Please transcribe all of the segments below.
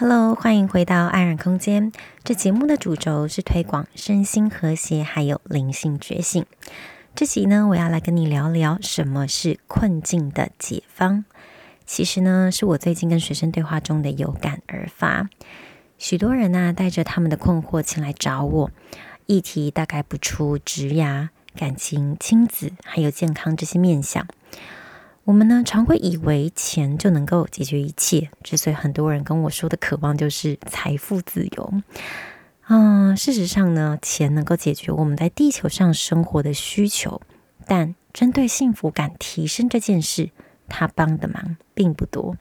Hello，欢迎回到安然空间。这节目的主轴是推广身心和谐，还有灵性觉醒。这集呢，我要来跟你聊聊什么是困境的解方。其实呢，是我最近跟学生对话中的有感而发。许多人呢、带着他们的困惑前来找我，议题大概不出职涯、感情、亲子，还有健康这些面向。我们呢，常会以为钱就能够解决一切，之所以很多人跟我说的渴望就是财富自由。嗯，事实上呢，钱能够解决我们在地球上生活的需求，但针对幸福感提升这件事，它帮的忙并不多。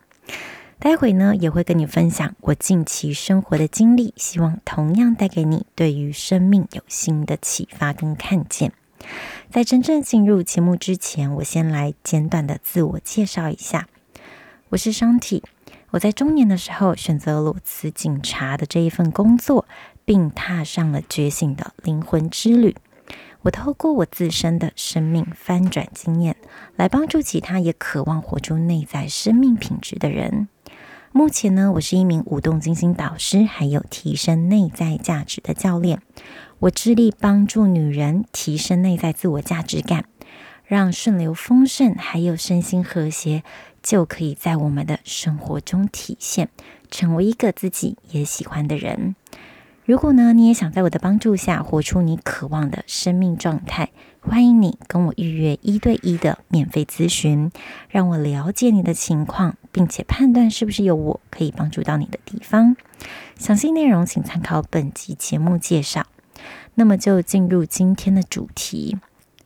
待会呢，也会跟你分享我近期生活的经历，希望同样带给你对于生命有新的启发跟看见。在真正进入节目之前，我先来简短的自我介绍一下。我是商体我在中年的时候选择裸辞警察的这一份工作，并踏上了觉醒的灵魂之旅。我透过我自身的生命翻转经验，来帮助其他也渴望活出内在生命品质的人。目前呢，我是一名舞动金星导师，还有提升内在价值的教练。我致力帮助女人提升内在自我价值感，让顺流丰盛还有身心和谐就可以在我们的生活中体现，成为一个自己也喜欢的人。如果呢，你也想在我的帮助下活出你渴望的生命状态，欢迎你跟我预约一对一的免费咨询，让我了解你的情况，并且判断是不是有我可以帮助到你的地方。详细内容请参考本集节目介绍。那么就进入今天的主题。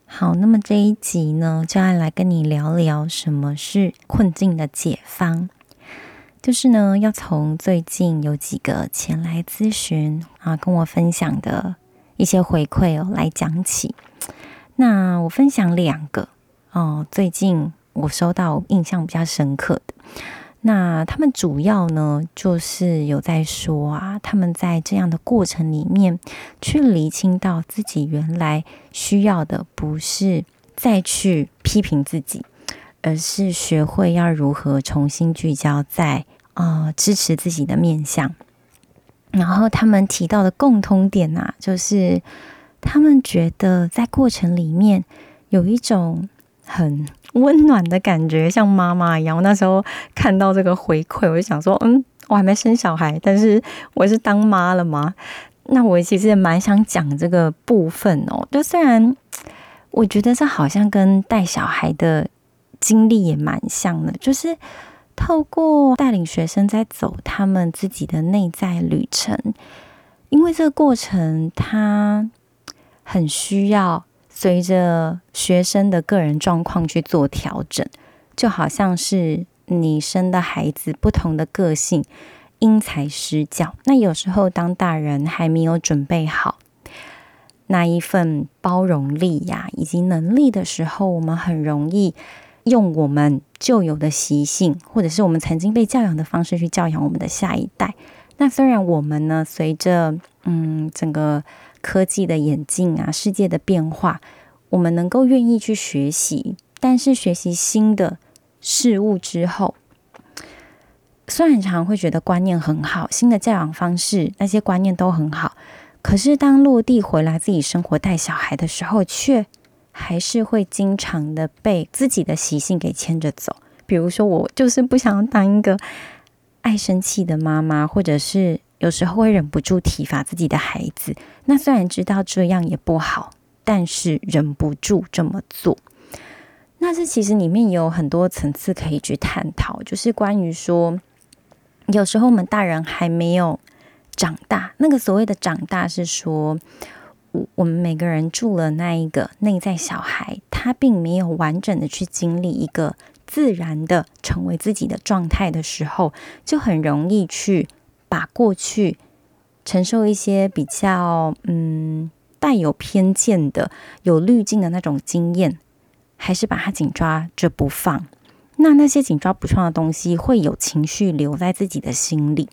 好，那么这一集呢，就要来跟你聊聊什么是困境的解方。就是呢，要从最近有几个前来咨询啊，跟我分享的一些回馈哦来讲起。那我分享两个哦，最近我收到印象比较深刻的。那他们主要呢，就是有在说啊，他们在这样的过程里面，去厘清到自己原来需要的，不是再去批评自己，而是学会要如何重新聚焦在、呃、支持自己的面向。然后他们提到的共通点啊，就是他们觉得在过程里面有一种很温暖的感觉，像妈妈一样。我那时候看到这个回馈，我就想说，嗯，我还没生小孩，但是我是当妈了嘛。那我其实也蛮想讲这个部分哦。就虽然我觉得这好像跟带小孩的经历也蛮像的，就是透过带领学生在走他们自己的内在旅程，因为这个过程他很需要。随着学生的个人状况去做调整，就好像是你生的孩子不同的个性，因材施教。那有时候当大人还没有准备好那一份包容力呀，以及能力的时候，我们很容易用我们旧有的习性，或者是我们曾经被教养的方式去教养我们的下一代。那虽然我们呢，随着嗯整个。科技的演进啊，世界的变化，我们能够愿意去学习，但是学习新的事物之后，虽然常常会觉得观念很好，新的教养方式那些观念都很好，可是当落地回来自己生活带小孩的时候，却还是会经常的被自己的习性给牵着走。比如说，我就是不想当一个爱生气的妈妈，或者是。有时候会忍不住体罚自己的孩子，那虽然知道这样也不好，但是忍不住这么做。那这其实里面有很多层次可以去探讨，就是关于说，有时候我们大人还没有长大，那个所谓的长大是说，我们每个人住了那一个内在小孩，他并没有完整的去经历一个自然的成为自己的状态的时候，就很容易去。把过去承受一些比较嗯带有偏见的、有滤镜的那种经验，还是把它紧抓着不放。那那些紧抓不放的东西，会有情绪留在自己的心里，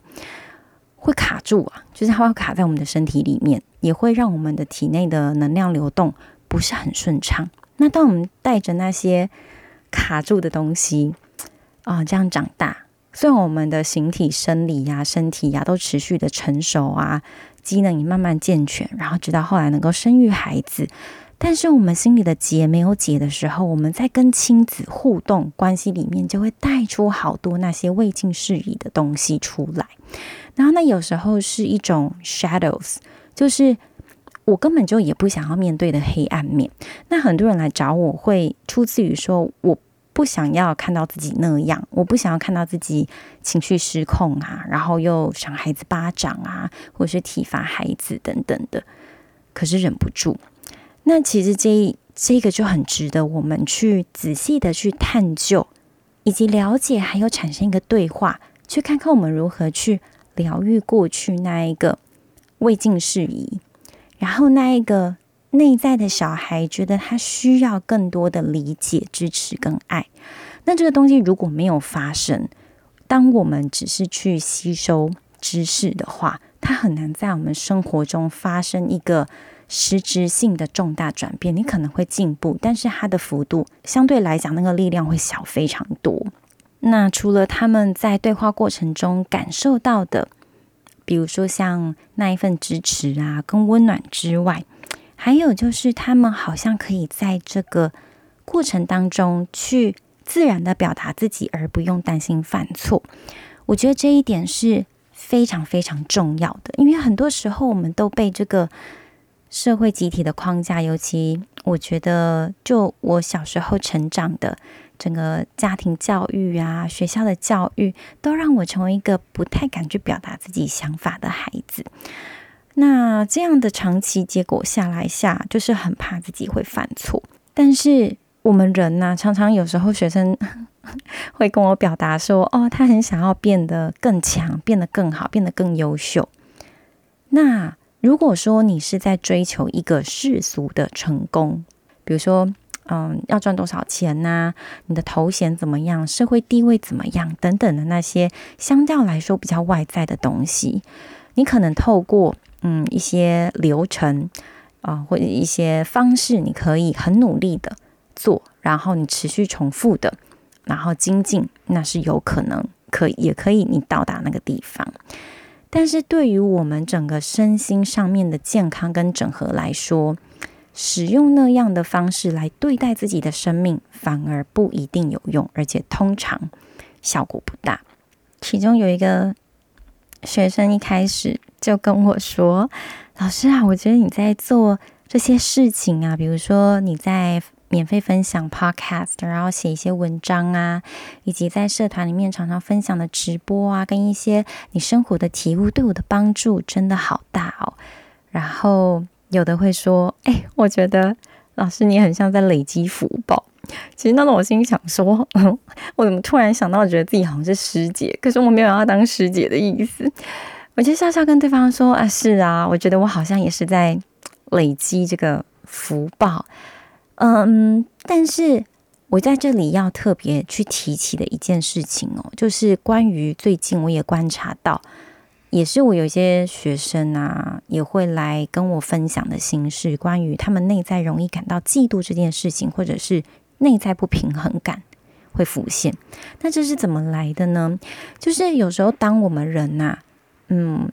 会卡住啊，就是它会卡在我们的身体里面，也会让我们的体内的能量流动不是很顺畅。那当我们带着那些卡住的东西啊，这样长大。虽然我们的形体、生理呀、身体呀都持续的成熟啊，机能也慢慢健全，然后直到后来能够生育孩子，但是我们心里的结没有解的时候，我们在跟亲子互动关系里面，就会带出好多那些未尽事宜的东西出来。然后那有时候是一种 shadows，就是我根本就也不想要面对的黑暗面。那很多人来找我会出自于说我。不想要看到自己那样，我不想要看到自己情绪失控啊，然后又赏孩子巴掌啊，或是体罚孩子等等的，可是忍不住。那其实这这个就很值得我们去仔细的去探究，以及了解，还有产生一个对话，去看看我们如何去疗愈过去那一个未尽事宜，然后那一个。内在的小孩觉得他需要更多的理解、支持跟爱。那这个东西如果没有发生，当我们只是去吸收知识的话，它很难在我们生活中发生一个实质性的重大转变。你可能会进步，但是它的幅度相对来讲，那个力量会小非常多。那除了他们在对话过程中感受到的，比如说像那一份支持啊，跟温暖之外，还有就是，他们好像可以在这个过程当中去自然的表达自己，而不用担心犯错。我觉得这一点是非常非常重要的，因为很多时候我们都被这个社会集体的框架，尤其我觉得，就我小时候成长的整个家庭教育啊、学校的教育，都让我成为一个不太敢去表达自己想法的孩子。那这样的长期结果下来下，就是很怕自己会犯错。但是我们人呢、常常有时候学生 会跟我表达说：“哦，他很想要变得更强，变得更好，变得更优秀。”那如果说你是在追求一个世俗的成功，比如说，嗯，要赚多少钱呐、你的头衔怎么样？社会地位怎么样？等等的那些相较来说比较外在的东西，你可能透过。嗯，一些流程啊、或者一些方式，你可以很努力的做，然后你持续重复的，然后精进，那是有可能可，也可以你到达那个地方。但是对于我们整个身心上面的健康跟整合来说，使用那样的方式来对待自己的生命，反而不一定有用，而且通常效果不大。其中有一个学生一开始。就跟我说：“老师啊，我觉得你在做这些事情啊，比如说你在免费分享 podcast，然后写一些文章啊，以及在社团里面常常分享的直播啊，跟一些你生活的体悟，对我的帮助真的好大哦。然后有的会说：‘哎，我觉得老师你很像在累积福报。’其实那时候我心里想说，我怎么突然想到觉得自己好像是师姐？可是我没有要当师姐的意思。”我就笑笑跟对方说：“啊，是啊，我觉得我好像也是在累积这个福报，嗯，但是我在这里要特别去提起的一件事情哦，就是关于最近我也观察到，也是我有一些学生啊，也会来跟我分享的心事，关于他们内在容易感到嫉妒这件事情，或者是内在不平衡感会浮现。那这是怎么来的呢？就是有时候当我们人呐、”嗯，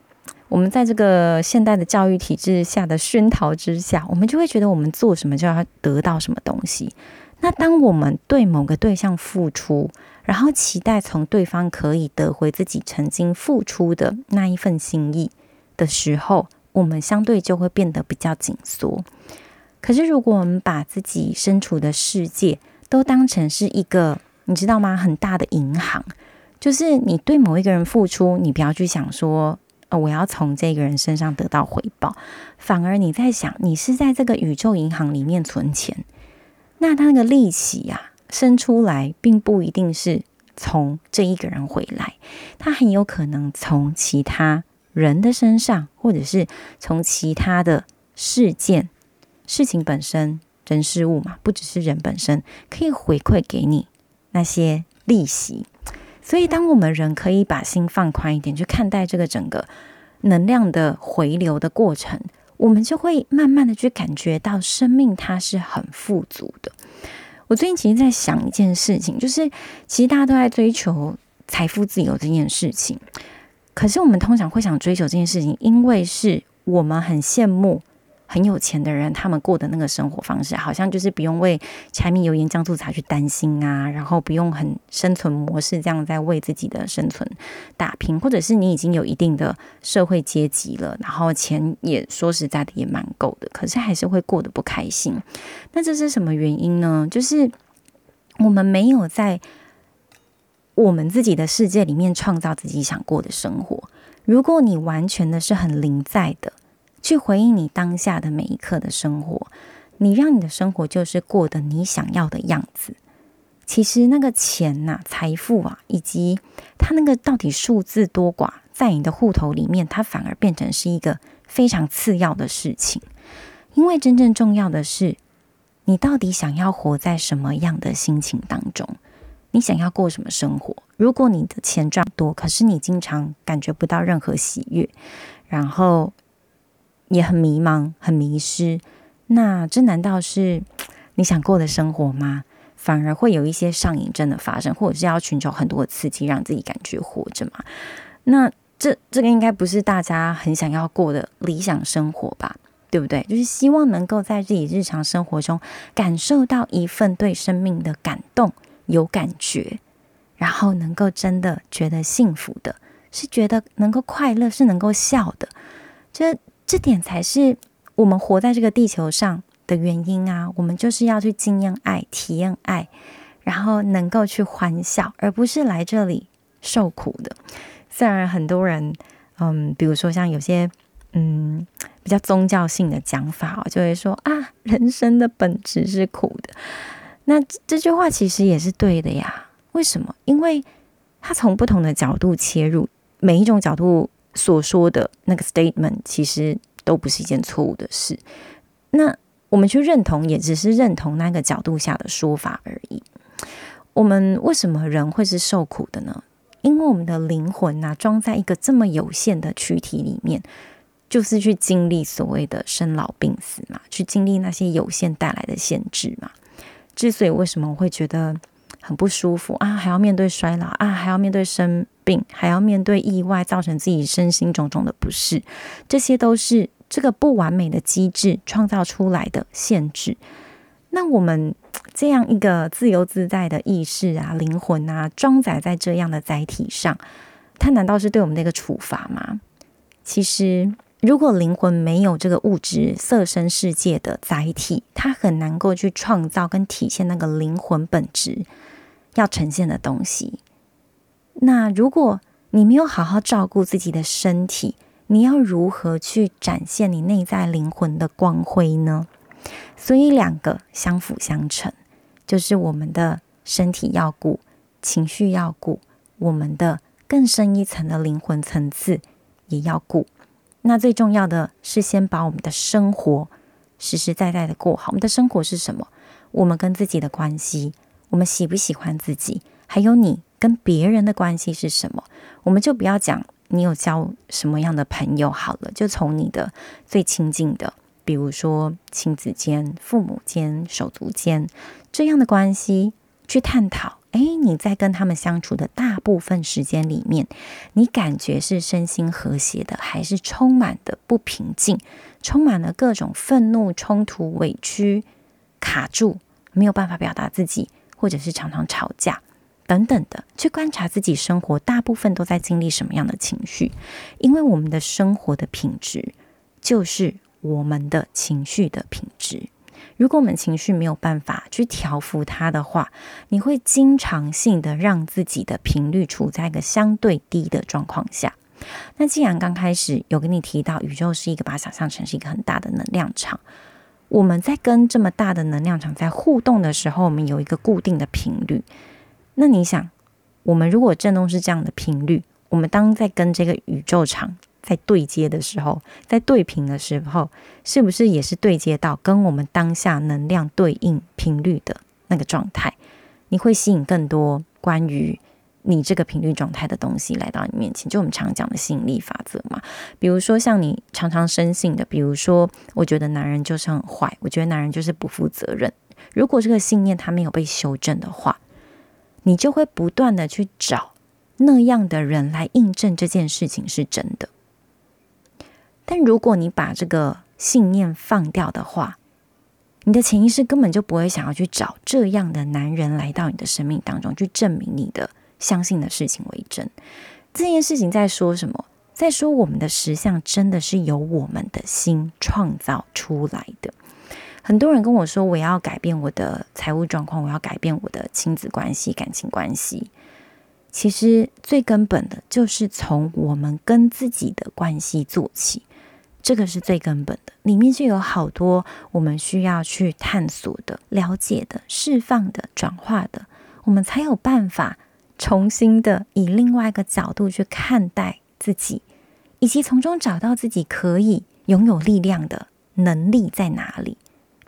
我们在这个现代的教育体制下的熏陶之下，我们就会觉得我们做什么就要得到什么东西。那当我们对某个对象付出，然后期待从对方可以得回自己曾经付出的那一份心意的时候，我们相对就会变得比较紧缩。可是，如果我们把自己身处的世界都当成是一个，你知道吗？很大的银行。就是你对某一个人付出，你不要去想说，哦，我要从这个人身上得到回报，反而你在想，你是在这个宇宙银行里面存钱，那他那个利息呀，生出来并不一定是从这一个人回来，他很有可能从其他人的身上，或者是从其他的事件、事情本身、人事物嘛，不只是人本身，可以回馈给你那些利息。所以，当我们人可以把心放宽一点，去看待这个整个能量的回流的过程，我们就会慢慢的去感觉到生命它是很富足的。我最近其实在想一件事情，就是其实大家都在追求财富自由这件事情。可是我们通常会想追求这件事情，因为是我们很羡慕。很有钱的人，他们过的那个生活方式，好像就是不用为柴米油盐酱醋茶去担心啊，然后不用很生存模式这样在为自己的生存打拼，或者是你已经有一定的社会阶级了，然后钱也说实在的也蛮够的，可是还是会过得不开心。那这是什么原因呢？就是我们没有在我们自己的世界里面创造自己想过的生活。如果你完全的是很零在的。去回应你当下的每一刻的生活，你让你的生活就是过得你想要的样子。其实那个钱呐、财富啊，以及它那个到底数字多寡，在你的户头里面，它反而变成是一个非常次要的事情。因为真正重要的是，你到底想要活在什么样的心情当中？你想要过什么生活？如果你的钱赚多，可是你经常感觉不到任何喜悦，然后。也很迷茫，很迷失。那这难道是 你想过的生活吗？反而会有一些上瘾症的发生，或者是要寻求很多的刺激，让自己感觉活着嘛？那这这个应该不是大家很想要过的理想生活吧？对不对？就是希望能够在自己日常生活中感受到一份对生命的感动，有感觉，然后能够真的觉得幸福的，是觉得能够快乐，是能够笑的。这。这点才是我们活在这个地球上的原因啊！我们就是要去经验爱、体验爱，然后能够去欢笑，而不是来这里受苦的。虽然很多人，嗯，比如说像有些，嗯，比较宗教性的讲法哦，就会说啊，人生的本质是苦的。那这句话其实也是对的呀。为什么？因为他从不同的角度切入，每一种角度。所说的那个 statement 其实都不是一件错误的事。那我们去认同，也只是认同那个角度下的说法而已。我们为什么人会是受苦的呢？因为我们的灵魂呐、装在一个这么有限的躯体里面，就是去经历所谓的生老病死嘛，去经历那些有限带来的限制嘛。之所以为什么我会觉得很不舒服啊，还要面对衰老啊，还要面对生。病还要面对意外，造成自己身心种种的不适，这些都是这个不完美的机制创造出来的限制。那我们这样一个自由自在的意识啊、灵魂啊，装载在这样的载体上，它难道是对我们的一个处罚吗？其实，如果灵魂没有这个物质色身世界的载体，它很难够去创造跟体现那个灵魂本质要呈现的东西。那如果你没有好好照顾自己的身体，你要如何去展现你内在灵魂的光辉呢？所以两个相辅相成，就是我们的身体要顾，情绪要顾，我们的更深一层的灵魂层次也要顾。那最重要的是先把我们的生活实实在在的过好。我们的生活是什么？我们跟自己的关系，我们喜不喜欢自己？还有你。跟别人的关系是什么？我们就不要讲你有交什么样的朋友好了，就从你的最亲近的，比如说亲子间、父母间、手足间这样的关系去探讨。哎，你在跟他们相处的大部分时间里面，你感觉是身心和谐的，还是充满的不平静，充满了各种愤怒、冲突、委屈、卡住，没有办法表达自己，或者是常常吵架？等等的，去观察自己生活，大部分都在经历什么样的情绪？因为我们的生活的品质就是我们的情绪的品质。如果我们情绪没有办法去调服它的话，你会经常性的让自己的频率处在一个相对低的状况下。那既然刚开始有跟你提到，宇宙是一个把想象成是一个很大的能量场，我们在跟这么大的能量场在互动的时候，我们有一个固定的频率。那你想，我们如果振动是这样的频率，我们当在跟这个宇宙场在对接的时候，在对频的时候，是不是也是对接到跟我们当下能量对应频率的那个状态？你会吸引更多关于你这个频率状态的东西来到你面前，就我们常讲的吸引力法则嘛。比如说像你常常深信的，比如说我觉得男人就是很坏，我觉得男人就是不负责任。如果这个信念它没有被修正的话，你就会不断的去找那样的人来印证这件事情是真的。但如果你把这个信念放掉的话，你的潜意识根本就不会想要去找这样的男人来到你的生命当中，去证明你的相信的事情为真。这件事情在说什么？在说我们的实相真的是由我们的心创造出来的。很多人跟我说，我要改变我的财务状况，我要改变我的亲子关系、感情关系。其实最根本的就是从我们跟自己的关系做起。这个是最根本的，里面就有好多我们需要去探索的、了解的、释放的、转化的，我们才有办法重新的以另外一个角度去看待自己，以及从中找到自己可以拥有力量的能力在哪里，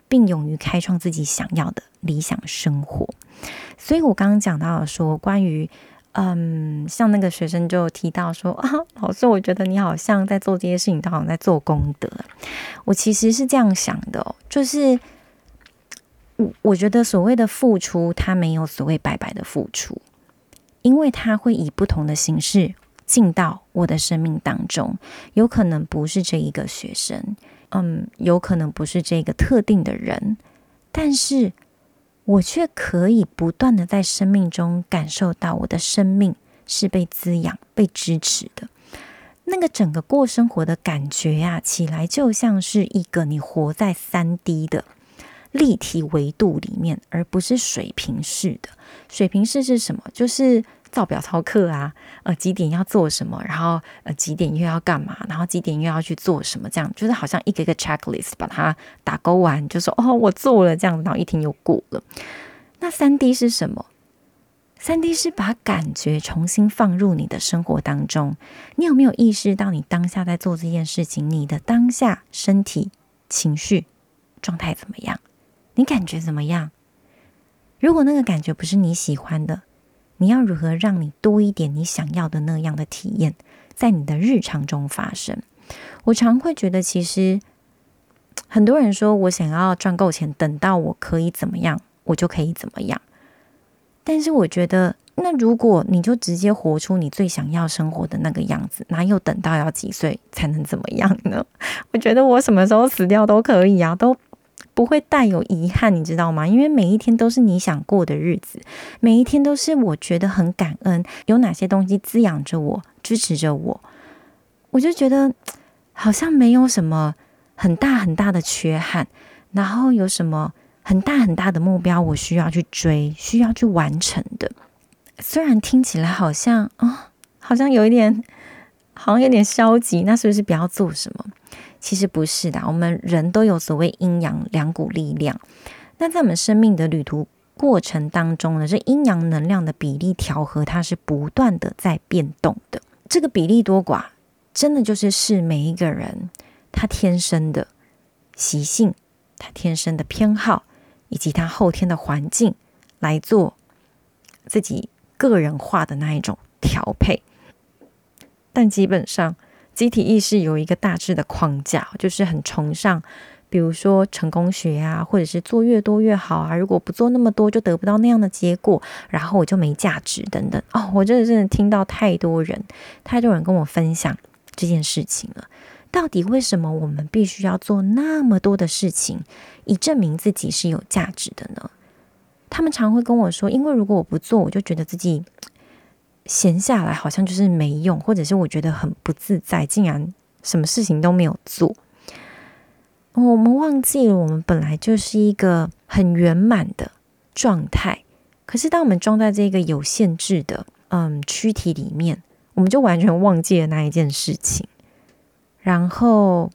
并勇于开创自己想要的理想生活。所以我刚刚讲到说关于。嗯，像那个学生就提到说 啊，老师，我觉得你好像在做这些事情，都好像在做功德。我其实是这样想的，就是我我觉得所谓的付出，它没有所谓白白的付出，因为它会以不同的形式进到我的生命当中，有可能不是这一个学生，嗯，有可能不是这个特定的人，但是。我却可以不断的在生命中感受到我的生命是被滋养、被支持的。那个整个过生活的感觉呀、啊，起来就像是一个你活在三 D 的立体维度里面，而不是水平式的。水平式是什么？就是。照表操课啊，呃，几点要做什么，然后呃，几点又要干嘛，然后几点又要去做什么，这样就是好像一个一个 checklist 把它打勾完，就说哦，我做了这样，然后一天又过了。那三 D 是什么？三 D 是把感觉重新放入你的生活当中。你有没有意识到你当下在做这件事情？你的当下身体、情绪状态怎么样？你感觉怎么样？如果那个感觉不是你喜欢的，你要如何让你多一点你想要的那样的体验，在你的日常中发生？我常会觉得，其实很多人说我想要赚够钱，等到我可以怎么样，我就可以怎么样。但是我觉得，那如果你就直接活出你最想要生活的那个样子，哪有等到要几岁才能怎么样呢？我觉得我什么时候死掉都可以啊，都。不会带有遗憾，你知道吗？因为每一天都是你想过的日子，每一天都是我觉得很感恩，有哪些东西滋养着我，支持着我，我就觉得好像没有什么很大很大的缺憾，然后有什么很大很大的目标我需要去追，需要去完成的。虽然听起来好像啊、哦，好像有一点，好像有点消极，那是不是不要做什么？其实不是的，我们人都有所谓阴阳两股力量。那在我们生命的旅途过程当中呢，这阴阳能量的比例调和，它是不断的在变动的。这个比例多寡，真的就是是每一个人他天生的习性，他天生的偏好，以及他后天的环境来做自己个人化的那一种调配。但基本上。集体意识有一个大致的框架，就是很崇尚，比如说成功学啊，或者是做越多越好啊。如果不做那么多，就得不到那样的结果，然后我就没价值等等。哦，我真的真的听到太多人，太多人跟我分享这件事情了。到底为什么我们必须要做那么多的事情，以证明自己是有价值的呢？他们常会跟我说，因为如果我不做，我就觉得自己。闲下来好像就是没用，或者是我觉得很不自在，竟然什么事情都没有做。我们忘记了，我们本来就是一个很圆满的状态。可是当我们装在这个有限制的嗯躯体里面，我们就完全忘记了那一件事情，然后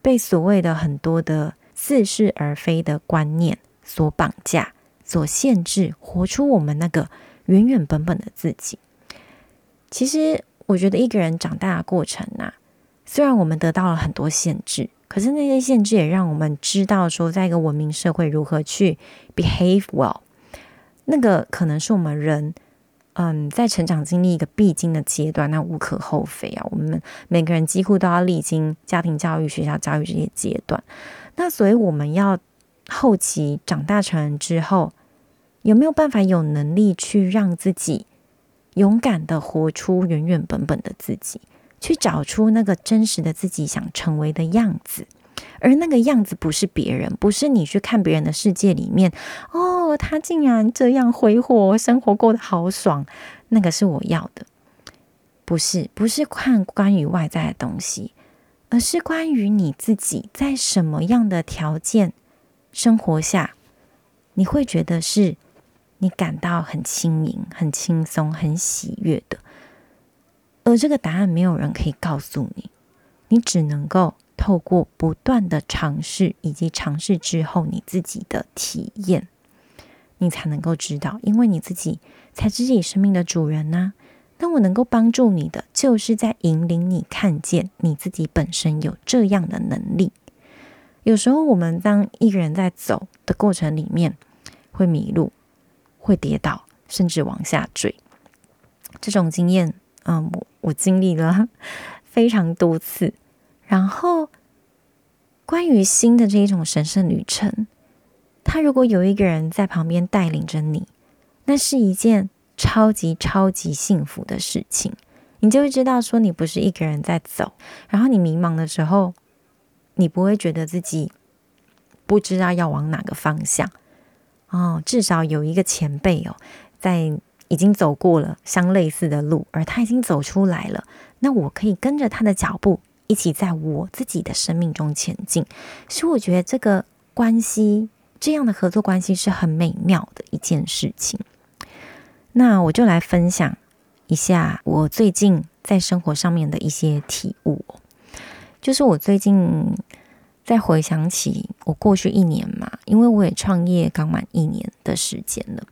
被所谓的很多的似是而非的观念所绑架、所限制，活出我们那个原原本本的自己。其实，我觉得一个人长大的过程呐、啊，虽然我们得到了很多限制，可是那些限制也让我们知道说，在一个文明社会如何去 behave well。那个可能是我们人，嗯，在成长经历一个必经的阶段，那无可厚非啊。我们每个人几乎都要历经家庭教育、学校教育这些阶段。那所以我们要后期长大成人之后，有没有办法有能力去让自己？勇敢的活出原原本本的自己，去找出那个真实的自己想成为的样子。而那个样子不是别人，不是你去看别人的世界里面，哦，他竟然这样挥霍，生活过得好爽，那个是我要的。不是，不是看关于外在的东西，而是关于你自己在什么样的条件生活下，你会觉得是你感到很轻盈、很轻松、很喜悦的。而这个答案没有人可以告诉你，你只能够。透过不断的尝试，以及尝试之后你自己的体验，你才能够知道，因为你自己才是自己生命的主人呐、那我能够帮助你的，就是在引领你看见你自己本身有这样的能力。有时候我们当一个人在走的过程里面，会迷路，会跌倒，甚至往下坠。这种经验，嗯，我我经历了 非常多次。然后，关于新的这一种神圣旅程，他如果有一个人在旁边带领着你，那是一件超级超级幸福的事情。你就会知道，说你不是一个人在走。然后你迷茫的时候，你不会觉得自己不知道要往哪个方向。哦，至少有一个前辈哦，在已经走过了相类似的路，而他已经走出来了。那我可以跟着他的脚步。一起在我自己的生命中前进，所以我觉得这个关系，这样的合作关系是很美妙的一件事情。那我就来分享一下我最近在生活上面的一些体悟。就是我最近再回想起我过去一年嘛，因为我也创业刚满一年的时间了，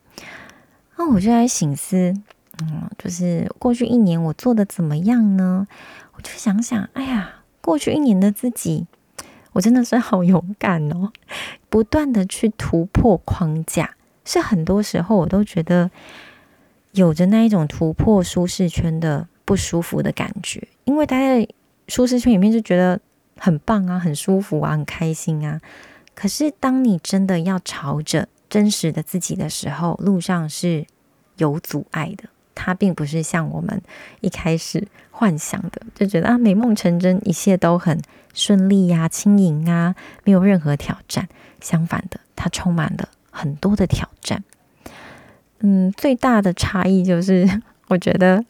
那我就在省思，嗯，就是过去一年我做的怎么样呢？我就想想，哎呀，过去一年的自己，我真的是好勇敢哦！不断的去突破框架，是很多时候我都觉得有着那一种突破舒适圈的不舒服的感觉，因为待在舒适圈里面就觉得很棒啊，很舒服啊，很开心啊。可是当你真的要朝着真实的自己的时候，路上是有阻碍的。它并不是像我们一开始幻想的，就觉得啊，美梦成真，一切都很顺利呀、轻盈啊，没有任何挑战。相反的，它充满了很多的挑战。嗯，最大的差异就是，我觉得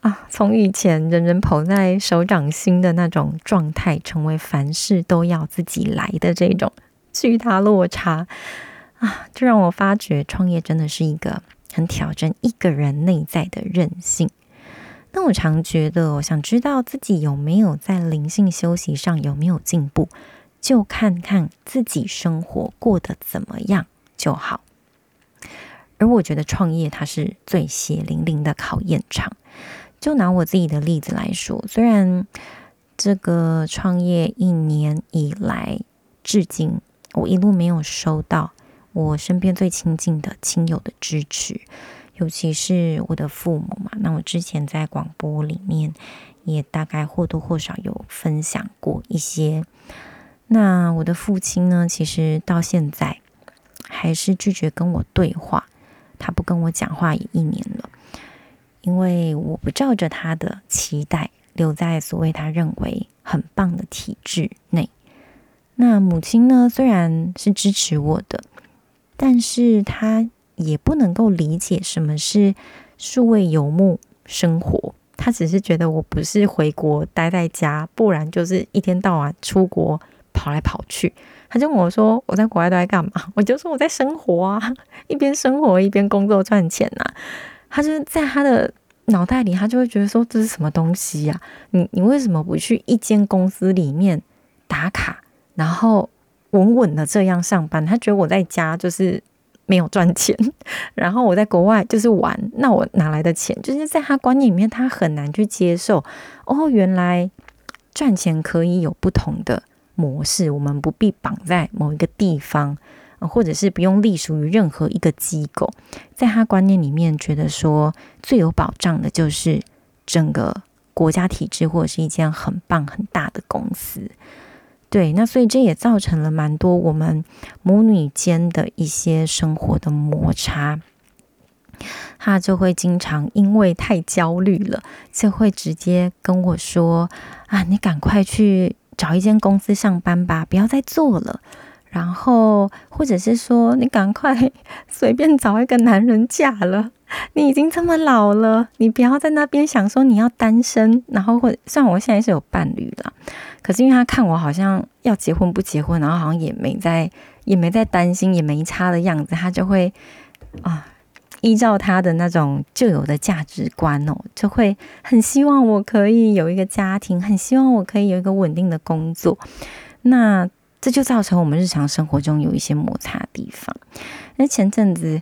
啊，从以前人人捧在手掌心的那种状态，成为凡事都要自己来的这种巨大落差啊，就让我发觉创业真的是一个。很挑战一个人内在的韧性。那我常觉得，我想知道自己有没有在灵性休息上有没有进步，就看看自己生活过得怎么样就好。而我觉得创业它是最血淋淋的考验场。就拿我自己的例子来说，虽然这个创业一年以来至今，我一路没有收到。我身边最亲近的亲友的支持，尤其是我的父母嘛。那我之前在广播里面也大概或多或少有分享过一些。那我的父亲呢，其实到现在还是拒绝跟我对话，他不跟我讲话也一年了，因为我不照着他的期待留在所谓他认为很棒的体制内。那母亲呢，虽然是支持我的。但是他也不能够理解什么是数位游牧生活，他只是觉得我不是回国待在家，不然就是一天到晚出国跑来跑去。他就问我说：“我在国外都在干嘛？”我就说：“我在生活啊，一边生活一边工作赚钱呐。”他就是在他的脑袋里，他就会觉得说：“这是什么东西呀？你你为什么不去一间公司里面打卡，然后？”稳稳的这样上班，他觉得我在家就是没有赚钱，然后我在国外就是玩，那我哪来的钱？就是在他观念里面，他很难去接受。哦，原来赚钱可以有不同的模式，我们不必绑在某一个地方，或者是不用隶属于任何一个机构。在他观念里面，觉得说最有保障的就是整个国家体制，或者是一间很棒很大的公司。对，那所以这也造成了蛮多我们母女间的一些生活的摩擦。他就会经常因为太焦虑了，就会直接跟我说：“啊，你赶快去找一间公司上班吧，不要再做了。”然后或者是说：“你赶快 随便找一个男人嫁了，你已经这么老了，你不要在那边想说你要单身。”然后或者虽然我现在是有伴侣了，可是因为他看我好像要结婚不结婚，然后好像也没在也没在担心，也没差的样子，他就会啊。依照他的那种旧有的价值观哦，就会很希望我可以有一个家庭，很希望我可以有一个稳定的工作。那这就造成我们日常生活中有一些摩擦的地方。那前阵子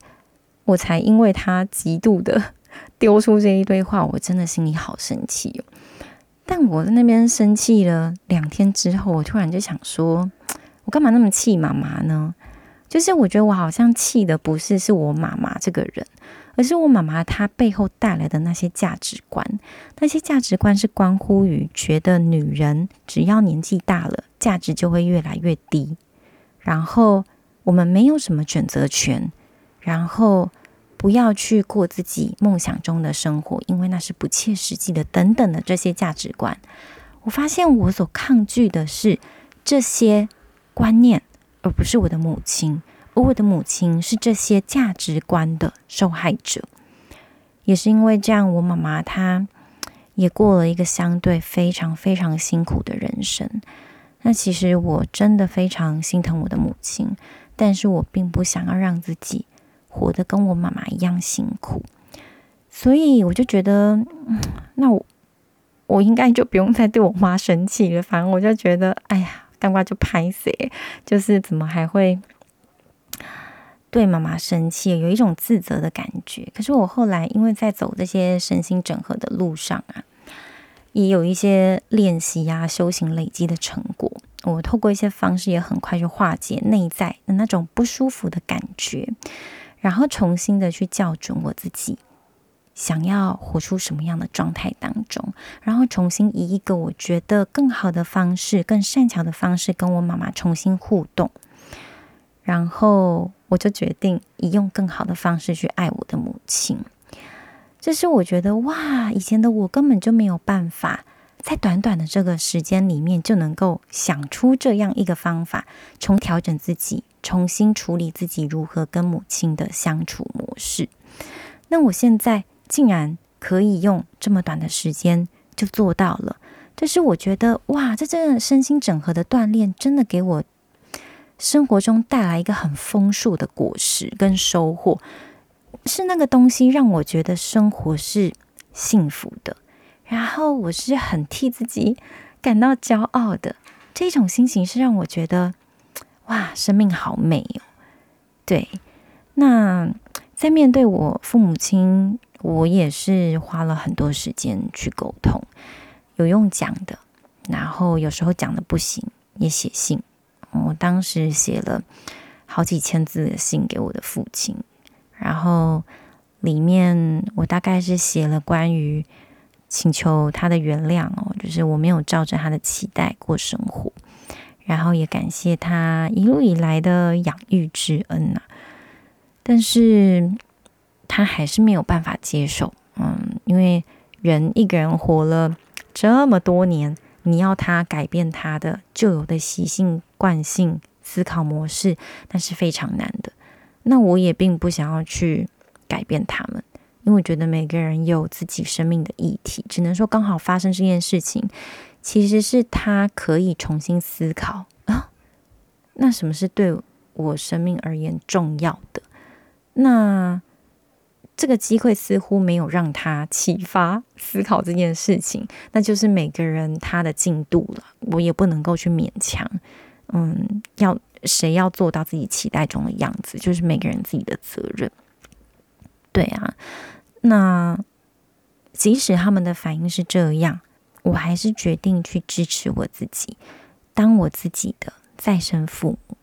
我才因为他极度的 丢出这一堆话，我真的心里好生气哦。但我在那边生气了两天之后，我突然就想说，我干嘛那么气妈妈呢？就是我觉得我好像气的不是是我妈妈这个人，而是我妈妈她背后带来的那些价值观。那些价值观是关乎于觉得女人只要年纪大了，价值就会越来越低，然后我们没有什么选择权，然后不要去过自己梦想中的生活，因为那是不切实际的等等的这些价值观。我发现我所抗拒的是这些观念。而不是我的母亲，而我的母亲是这些价值观的受害者。也是因为这样，我妈妈她也过了一个相对非常非常辛苦的人生。那其实我真的非常心疼我的母亲，但是我并不想要让自己活得跟我妈妈一样辛苦，所以我就觉得，那我我应该就不用再对我妈生气了。反正我就觉得，哎呀。干嘛就拍死，就是怎么还会对妈妈生气，有一种自责的感觉。可是我后来因为在走这些身心整合的路上啊，也有一些练习呀、修行累积的成果。我透过一些方式，也很快就化解内在的那种不舒服的感觉，然后重新的去校准我自己。想要活出什么样的状态当中，然后重新以一个我觉得更好的方式、更善巧的方式跟我妈妈重新互动，然后我就决定以用更好的方式去爱我的母亲。这是我觉得哇，以前的我根本就没有办法在短短的这个时间里面就能够想出这样一个方法，重调整自己，重新处理自己如何跟母亲的相处模式。那我现在。竟然可以用这么短的时间就做到了，这是我觉得哇，这真的身心整合的锻炼，真的给我生活中带来一个很丰硕的果实跟收获，是那个东西让我觉得生活是幸福的，然后我是很替自己感到骄傲的，这种心情是让我觉得哇，生命好美哦。对，那在面对我父母亲。我也是花了很多时间去沟通，有用讲的，然后有时候讲的不行，也写信。我当时写了好几千字的信给我的父亲，然后里面我大概是写了关于请求他的原谅哦，就是我没有照着他的期待过生活，然后也感谢他一路以来的养育之恩呐、但是。他还是没有办法接受，嗯，因为人一个人活了这么多年，你要他改变他的旧有的习性、惯性、思考模式，那是非常难的。那我也并不想要去改变他们，因为我觉得每个人有自己生命的议题，只能说刚好发生这件事情，其实是他可以重新思考啊，那什么是对我生命而言重要的？那。这个机会似乎没有让他启发思考这件事情，那就是每个人他的进度了，我也不能够去勉强。嗯，要谁要做到自己期待中的样子，就是每个人自己的责任。对啊，那即使他们的反应是这样，我还是决定去支持我自己，当我自己的再生父母。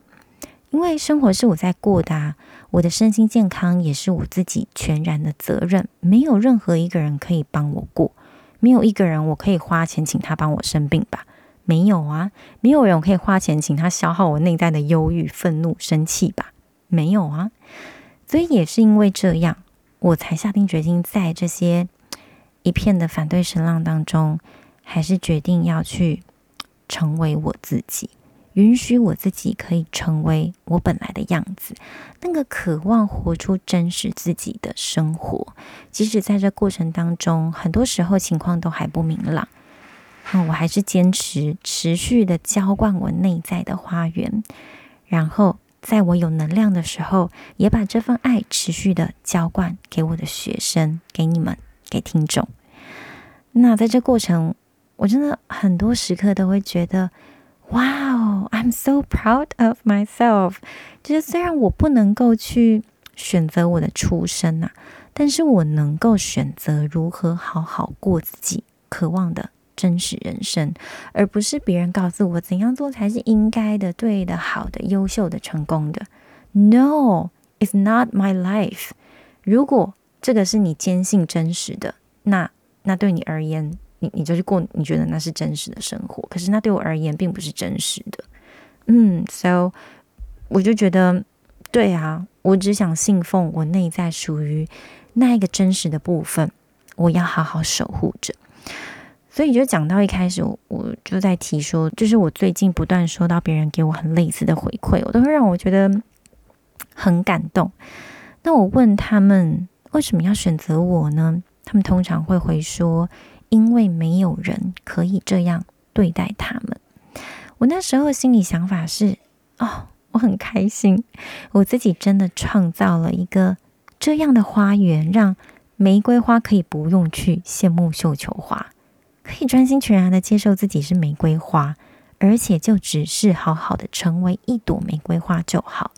因为生活是我在过的啊，我的身心健康也是我自己全然的责任，没有任何一个人可以帮我过，没有一个人我可以花钱请他帮我生病吧？没有啊，没有人我可以花钱请他消耗我内在的忧郁、愤怒、生气吧？没有啊，所以也是因为这样，我才下定决心，在这些一片的反对声浪当中，还是决定要去成为我自己。允许我自己可以成为我本来的样子，那个渴望活出真实自己的生活，即使在这过程当中，很多时候情况都还不明朗，那我还是坚持持续的浇灌我内在的花园，然后在我有能量的时候，也把这份爱持续的浇灌给我的学生，给你们，给听众。那在这过程，我真的很多时刻都会觉得。Wow, I'm so proud of myself。就是虽然我不能够去选择我的出身呐，但是我能够选择如何好好过自己渴望的真实人生，而不是别人告诉我怎样做才是应该的、对的、好的、优秀的、成功的。No, it's not my life。如果这个是你坚信真实的，那那对你而言。你你就是过，你觉得那是真实的生活，可是那对我而言并不是真实的。嗯，so 我就觉得，对啊，我只想信奉我内在属于那一个真实的部分，我要好好守护着。所以就讲到一开始，我就在提说，就是我最近不断收到别人给我很类似的回馈，我都会让我觉得很感动。那我问他们为什么要选择我呢？他们通常会回说。因为没有人可以这样对待他们，我那时候心里想法是：哦，我很开心，我自己真的创造了一个这样的花园，让玫瑰花可以不用去羡慕绣球花，可以专心全然的接受自己是玫瑰花，而且就只是好好的成为一朵玫瑰花就好。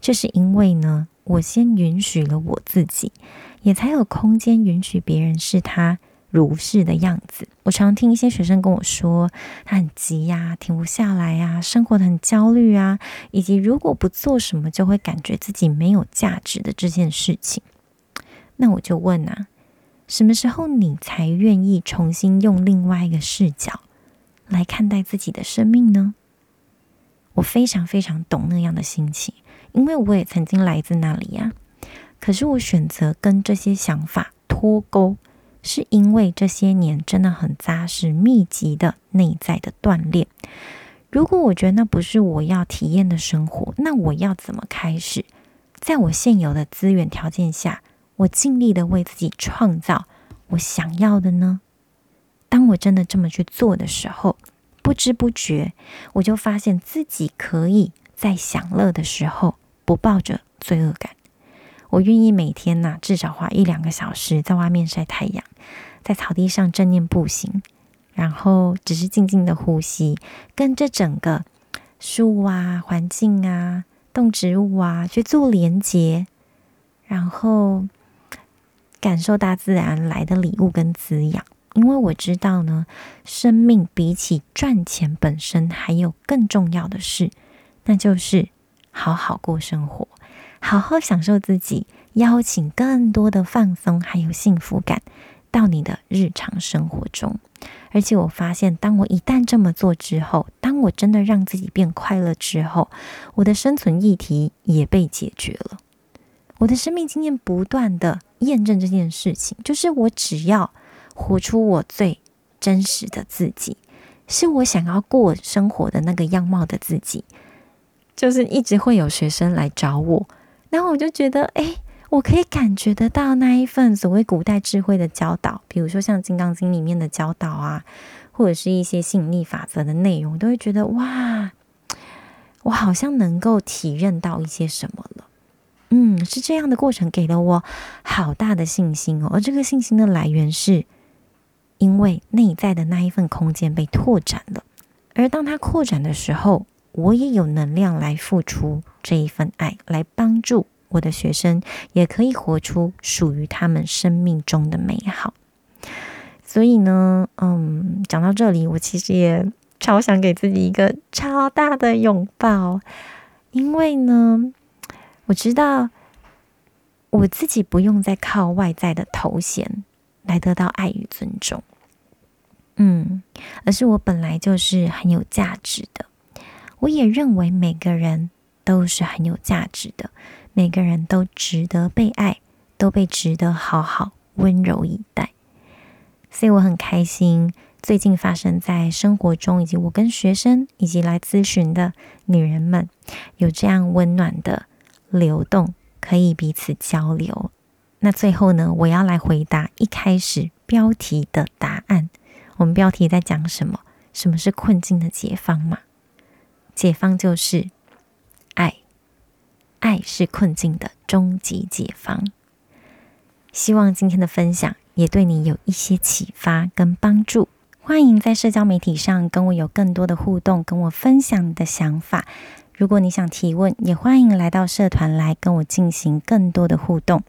这是因为呢，我先允许了我自己，也才有空间允许别人是他。如是的样子，我常听一些学生跟我说，他很急呀，停不下来呀，生活的很焦虑啊，以及如果不做什么就会感觉自己没有价值的这件事情。那我就问啊，什么时候你才愿意重新用另外一个视角来看待自己的生命呢？我非常非常懂那样的心情，因为我也曾经来自那里呀。可是我选择跟这些想法脱钩。是因为这些年真的很扎实、密集的内在的锻炼。如果我觉得那不是我要体验的生活，那我要怎么开始？在我现有的资源条件下，我尽力的为自己创造我想要的呢？当我真的这么去做的时候，不知不觉我就发现自己可以在享乐的时候不抱着罪恶感。我愿意每天呐、至少花一两个小时在外面晒太阳，在草地上正念步行，然后只是静静的呼吸，跟这整个树啊、环境啊、动植物啊去做连接，然后感受大自然来的礼物跟滋养。因为我知道呢，生命比起赚钱本身，还有更重要的事，那就是好好过生活。好好享受自己，邀请更多的放松还有幸福感到你的日常生活中。而且我发现，当我一旦这么做之后，当我真的让自己变快乐之后，我的生存议题也被解决了。我的生命经验不断的验证这件事情，就是我只要活出我最真实的自己，是我想要过生活的那个样貌的自己，就是一直会有学生来找我。然后我就觉得，哎，我可以感觉得到那一份所谓古代智慧的教导，比如说像《金刚经》里面的教导啊，或者是一些吸引力法则的内容，我都会觉得哇，我好像能够体认到一些什么了。嗯，是这样的过程给了我好大的信心哦。而这个信心的来源是，因为内在的那一份空间被拓展了，而当它扩展的时候，我也有能量来付出。这一份爱来帮助我的学生，也可以活出属于他们生命中的美好。所以呢，嗯，讲到这里，我其实也超想给自己一个超大的拥抱，因为呢，我知道我自己不用再靠外在的头衔来得到爱与尊重，嗯，而是我本来就是很有价值的。我也认为每个人。都是很有价值的，每个人都值得被爱，都被值得好好温柔以待。所以我很开心，最近发生在生活中，以及我跟学生以及来咨询的女人们，有这样温暖的流动，可以彼此交流。那最后呢，我要来回答一开始标题的答案。我们标题在讲什么？什么是困境的解放嘛？解放就是，爱是困境的终极解方。希望今天的分享也对你有一些启发跟帮助。欢迎在社交媒体上跟我有更多的互动，跟我分享你的想法。如果你想提问，也欢迎来到社团来跟我进行更多的互动。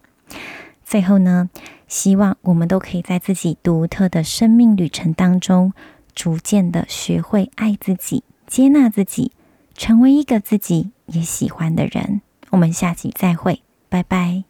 最后呢，希望我们都可以在自己独特的生命旅程当中，逐渐的学会爱自己、接纳自己，成为一个自己也喜欢的人。我们下集再会，拜拜。